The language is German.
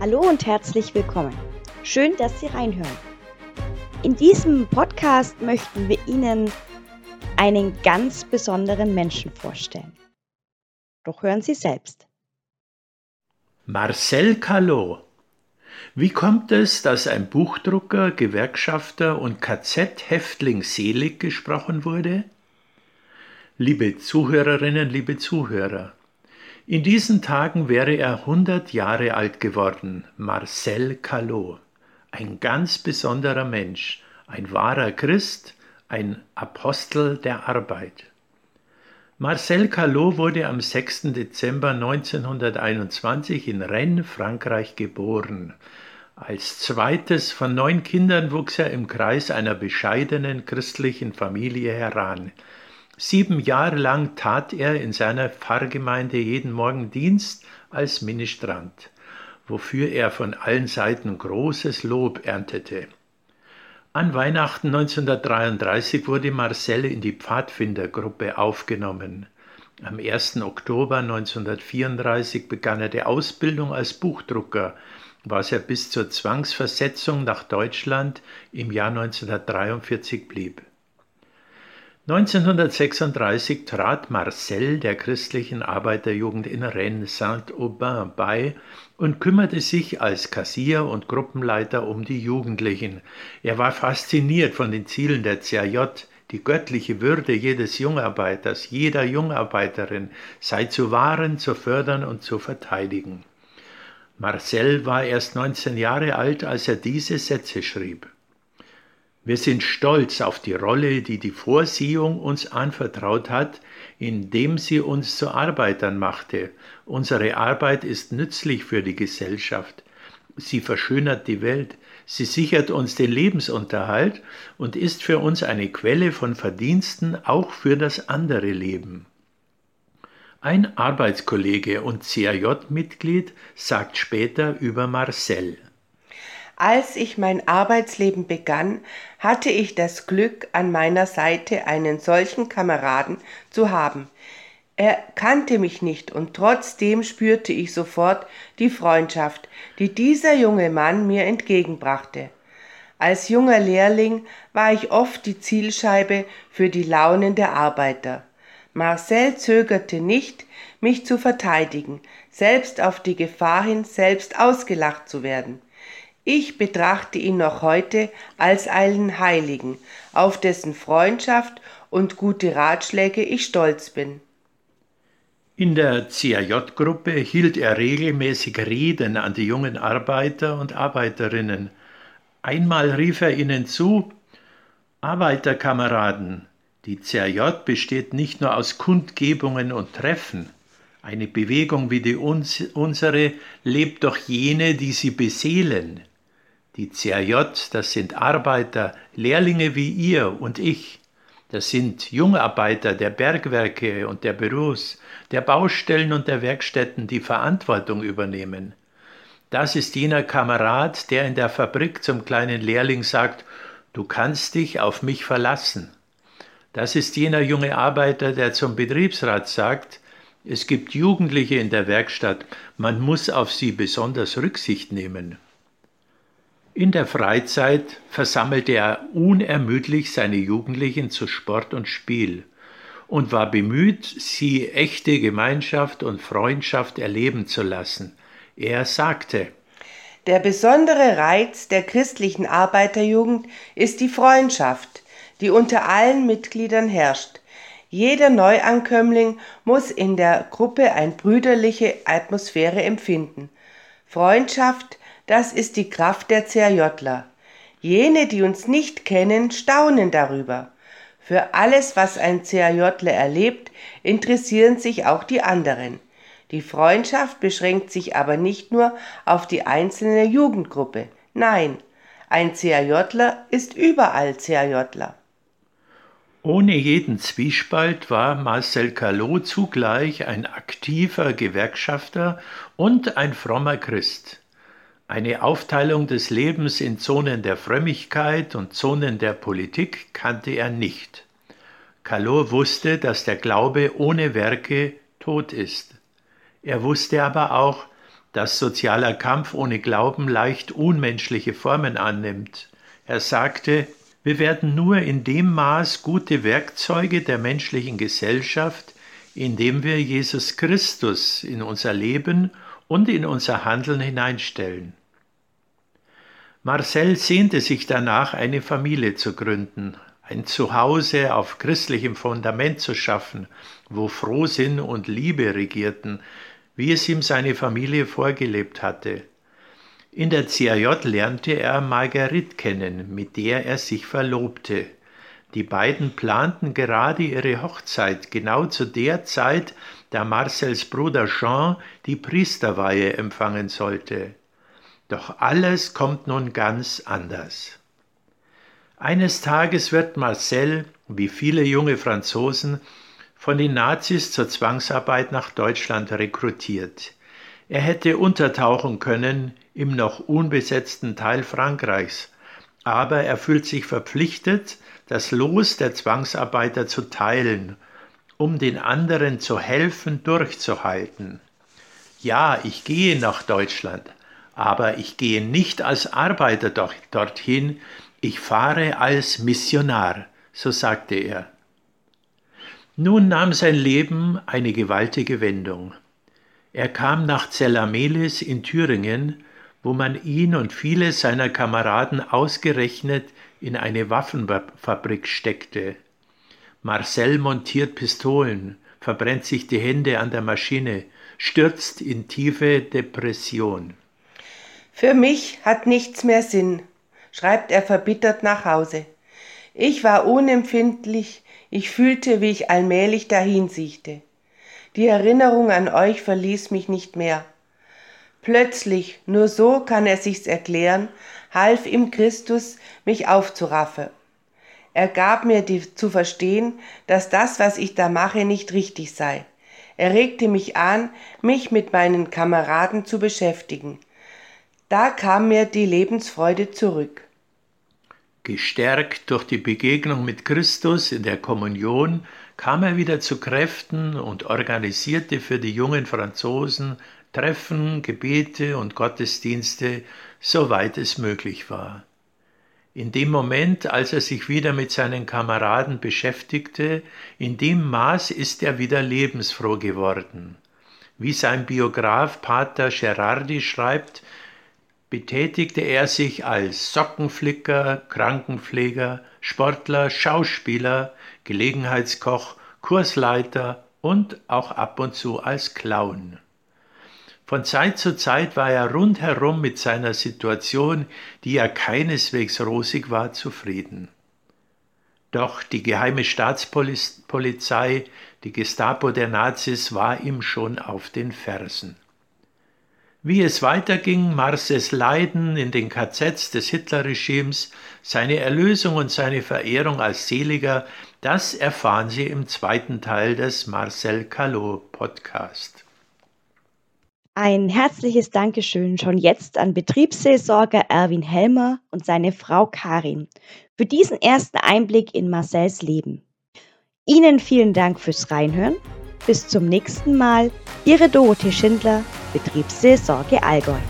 Hallo und herzlich willkommen. Schön, dass Sie reinhören. In diesem Podcast möchten wir Ihnen einen ganz besonderen Menschen vorstellen. Doch hören Sie selbst. Marcel Callot. Wie kommt es, dass ein Buchdrucker, Gewerkschafter und KZ-Häftling selig gesprochen wurde? Liebe Zuhörerinnen, liebe Zuhörer, in diesen Tagen wäre er 100 Jahre alt geworden, Marcel Callot, ein ganz besonderer Mensch, ein wahrer Christ, ein Apostel der Arbeit. Marcel Callot wurde am 6. Dezember 1921 in Rennes, Frankreich geboren. Als zweites von neun Kindern wuchs er im Kreis einer bescheidenen christlichen Familie heran. Sieben Jahre lang tat er in seiner Pfarrgemeinde jeden Morgen Dienst als Ministrant, wofür er von allen Seiten großes Lob erntete. An Weihnachten 1933 wurde Marcel in die Pfadfindergruppe aufgenommen. Am 1. Oktober 1934 begann er die Ausbildung als Buchdrucker, was er bis zur Zwangsversetzung nach Deutschland im Jahr 1943 blieb. 1936 trat Marcel der christlichen Arbeiterjugend in Rennes Saint-Aubin bei und kümmerte sich als Kassier und Gruppenleiter um die Jugendlichen. Er war fasziniert von den Zielen der CAJ, die göttliche Würde jedes Jungarbeiters, jeder Jungarbeiterin sei zu wahren, zu fördern und zu verteidigen. Marcel war erst 19 Jahre alt, als er diese Sätze schrieb. Wir sind stolz auf die Rolle, die die Vorsehung uns anvertraut hat, indem sie uns zu Arbeitern machte. Unsere Arbeit ist nützlich für die Gesellschaft. Sie verschönert die Welt, sie sichert uns den Lebensunterhalt und ist für uns eine Quelle von Verdiensten auch für das andere Leben. Ein Arbeitskollege und CAJ-Mitglied sagt später über Marcel. Als ich mein Arbeitsleben begann, hatte ich das Glück, an meiner Seite einen solchen Kameraden zu haben. Er kannte mich nicht und trotzdem spürte ich sofort die Freundschaft, die dieser junge Mann mir entgegenbrachte. Als junger Lehrling war ich oft die Zielscheibe für die Launen der Arbeiter. Marcel zögerte nicht, mich zu verteidigen, selbst auf die Gefahr hin, selbst ausgelacht zu werden. Ich betrachte ihn noch heute als einen Heiligen, auf dessen Freundschaft und gute Ratschläge ich stolz bin. In der CAJ-Gruppe hielt er regelmäßig Reden an die jungen Arbeiter und Arbeiterinnen. Einmal rief er ihnen zu Arbeiterkameraden, die CAJ besteht nicht nur aus Kundgebungen und Treffen. Eine Bewegung wie die uns, unsere lebt doch jene, die sie beseelen, die CRJ, das sind Arbeiter, Lehrlinge wie ihr und ich. Das sind Jungarbeiter der Bergwerke und der Büros, der Baustellen und der Werkstätten, die Verantwortung übernehmen. Das ist jener Kamerad, der in der Fabrik zum kleinen Lehrling sagt, du kannst dich auf mich verlassen. Das ist jener junge Arbeiter, der zum Betriebsrat sagt, es gibt Jugendliche in der Werkstatt, man muss auf sie besonders Rücksicht nehmen. In der Freizeit versammelte er unermüdlich seine Jugendlichen zu Sport und Spiel und war bemüht, sie echte Gemeinschaft und Freundschaft erleben zu lassen. Er sagte, der besondere Reiz der christlichen Arbeiterjugend ist die Freundschaft, die unter allen Mitgliedern herrscht. Jeder Neuankömmling muss in der Gruppe eine brüderliche Atmosphäre empfinden. Freundschaft das ist die Kraft der CRJler. Jene, die uns nicht kennen, staunen darüber. Für alles, was ein CRJler erlebt, interessieren sich auch die anderen. Die Freundschaft beschränkt sich aber nicht nur auf die einzelne Jugendgruppe. Nein, ein CRJler ist überall CRJler. Ohne jeden Zwiespalt war Marcel Callot zugleich ein aktiver Gewerkschafter und ein frommer Christ. Eine Aufteilung des Lebens in Zonen der Frömmigkeit und Zonen der Politik kannte er nicht. Calot wusste, dass der Glaube ohne Werke tot ist. Er wusste aber auch, dass sozialer Kampf ohne Glauben leicht unmenschliche Formen annimmt. Er sagte, wir werden nur in dem Maß gute Werkzeuge der menschlichen Gesellschaft, indem wir Jesus Christus in unser Leben und in unser Handeln hineinstellen. Marcel sehnte sich danach, eine Familie zu gründen, ein Zuhause auf christlichem Fundament zu schaffen, wo Frohsinn und Liebe regierten, wie es ihm seine Familie vorgelebt hatte. In der CAJ lernte er Marguerite kennen, mit der er sich verlobte. Die beiden planten gerade ihre Hochzeit, genau zu der Zeit, da Marcels Bruder Jean die Priesterweihe empfangen sollte. Doch alles kommt nun ganz anders. Eines Tages wird Marcel, wie viele junge Franzosen, von den Nazis zur Zwangsarbeit nach Deutschland rekrutiert. Er hätte untertauchen können im noch unbesetzten Teil Frankreichs, aber er fühlt sich verpflichtet, das Los der Zwangsarbeiter zu teilen, um den anderen zu helfen, durchzuhalten. Ja, ich gehe nach Deutschland, aber ich gehe nicht als Arbeiter dorthin, ich fahre als Missionar, so sagte er. Nun nahm sein Leben eine gewaltige Wendung. Er kam nach Zellamelis in Thüringen, wo man ihn und viele seiner Kameraden ausgerechnet in eine Waffenfabrik steckte. Marcel montiert Pistolen, verbrennt sich die Hände an der Maschine, stürzt in tiefe Depression. Für mich hat nichts mehr Sinn, schreibt er verbittert nach Hause. Ich war unempfindlich, ich fühlte, wie ich allmählich dahinsiechte. Die Erinnerung an euch verließ mich nicht mehr. Plötzlich, nur so kann er sich's erklären, half ihm Christus, mich aufzuraffen. Er gab mir die, zu verstehen, dass das, was ich da mache, nicht richtig sei. Er regte mich an, mich mit meinen Kameraden zu beschäftigen. Da kam mir die Lebensfreude zurück. Gestärkt durch die Begegnung mit Christus in der Kommunion kam er wieder zu Kräften und organisierte für die jungen Franzosen Treffen, Gebete und Gottesdienste, soweit es möglich war. In dem Moment, als er sich wieder mit seinen Kameraden beschäftigte, in dem Maß ist er wieder lebensfroh geworden. Wie sein Biograf Pater Gerardi schreibt, betätigte er sich als Sockenflicker, Krankenpfleger, Sportler, Schauspieler, Gelegenheitskoch, Kursleiter und auch ab und zu als Clown. Von Zeit zu Zeit war er rundherum mit seiner Situation, die ja keineswegs rosig war, zufrieden. Doch die geheime Staatspolizei, die Gestapo der Nazis, war ihm schon auf den Fersen. Wie es weiterging, Marses Leiden in den KZs des Hitlerregimes, seine Erlösung und seine Verehrung als Seliger, das erfahren Sie im zweiten Teil des Marcel Callot Podcast. Ein herzliches Dankeschön schon jetzt an Betriebsseelsorger Erwin Helmer und seine Frau Karin für diesen ersten Einblick in Marcells Leben. Ihnen vielen Dank fürs Reinhören. Bis zum nächsten Mal. Ihre Dorothee Schindler, Betriebsseelsorge Allgäu.